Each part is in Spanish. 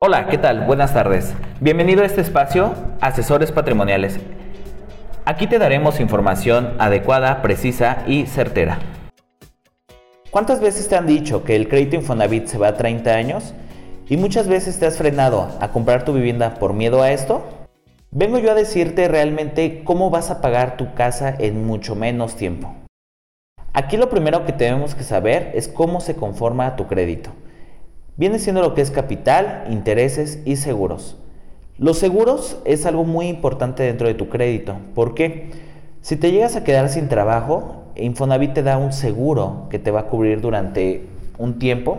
Hola, ¿qué tal? Buenas tardes. Bienvenido a este espacio, Asesores Patrimoniales. Aquí te daremos información adecuada, precisa y certera. ¿Cuántas veces te han dicho que el crédito Infonavit se va a 30 años? ¿Y muchas veces te has frenado a comprar tu vivienda por miedo a esto? Vengo yo a decirte realmente cómo vas a pagar tu casa en mucho menos tiempo. Aquí lo primero que tenemos que saber es cómo se conforma tu crédito viene siendo lo que es capital, intereses y seguros. Los seguros es algo muy importante dentro de tu crédito. ¿Por qué? Si te llegas a quedar sin trabajo, Infonavit te da un seguro que te va a cubrir durante un tiempo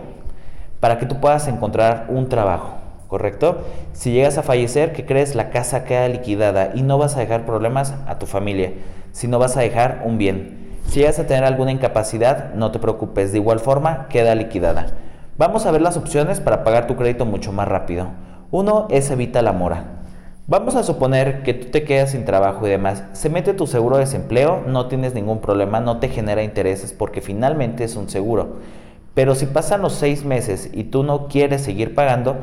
para que tú puedas encontrar un trabajo, ¿correcto? Si llegas a fallecer, ¿qué crees? La casa queda liquidada y no vas a dejar problemas a tu familia, sino vas a dejar un bien. Si llegas a tener alguna incapacidad, no te preocupes, de igual forma queda liquidada. Vamos a ver las opciones para pagar tu crédito mucho más rápido. Uno es evita la mora. Vamos a suponer que tú te quedas sin trabajo y demás. Se mete tu seguro de desempleo, no tienes ningún problema, no te genera intereses porque finalmente es un seguro. Pero si pasan los seis meses y tú no quieres seguir pagando,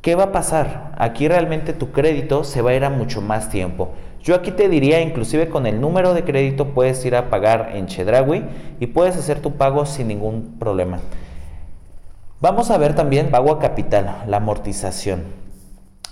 ¿qué va a pasar? Aquí realmente tu crédito se va a ir a mucho más tiempo. Yo aquí te diría, inclusive con el número de crédito puedes ir a pagar en Chedraui y puedes hacer tu pago sin ningún problema. Vamos a ver también pago a capital, la amortización.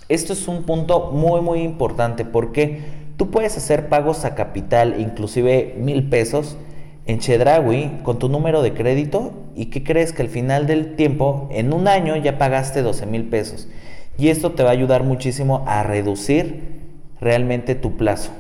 Esto es un punto muy muy importante porque tú puedes hacer pagos a capital, inclusive mil pesos, en Chedraui con tu número de crédito y que crees que al final del tiempo, en un año ya pagaste 12 mil pesos. Y esto te va a ayudar muchísimo a reducir realmente tu plazo.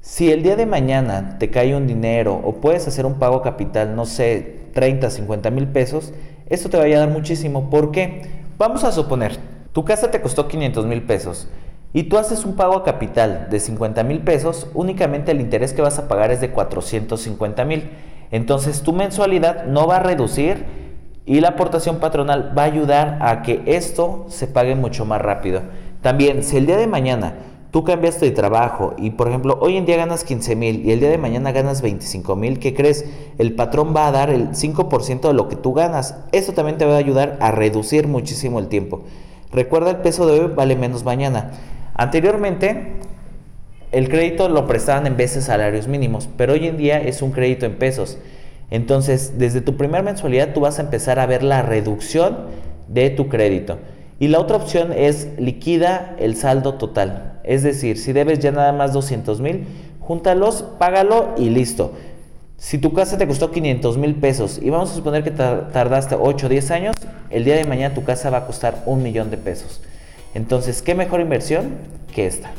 Si el día de mañana te cae un dinero o puedes hacer un pago capital, no sé, 30, 50 mil pesos, esto te va a ayudar muchísimo porque vamos a suponer, tu casa te costó 500 mil pesos y tú haces un pago a capital de 50 mil pesos, únicamente el interés que vas a pagar es de 450 mil. Entonces tu mensualidad no va a reducir y la aportación patronal va a ayudar a que esto se pague mucho más rápido. También, si el día de mañana tú cambiaste de trabajo y por ejemplo hoy en día ganas 15 mil y el día de mañana ganas 25 mil, ¿qué crees? El patrón va a dar el 5% de lo que tú ganas. Eso también te va a ayudar a reducir muchísimo el tiempo. Recuerda, el peso de hoy vale menos mañana. Anteriormente, el crédito lo prestaban en veces salarios mínimos, pero hoy en día es un crédito en pesos. Entonces, desde tu primera mensualidad tú vas a empezar a ver la reducción de tu crédito. Y la otra opción es liquida el saldo total. Es decir, si debes ya nada más 200 mil, júntalos, págalo y listo. Si tu casa te costó 500 mil pesos y vamos a suponer que tardaste 8 o 10 años, el día de mañana tu casa va a costar un millón de pesos. Entonces, ¿qué mejor inversión que esta?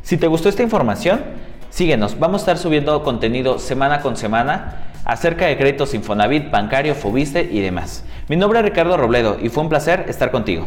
Si te gustó esta información, síguenos. Vamos a estar subiendo contenido semana con semana acerca de créditos Infonavit, bancario, Fobiste y demás. Mi nombre es Ricardo Robledo y fue un placer estar contigo.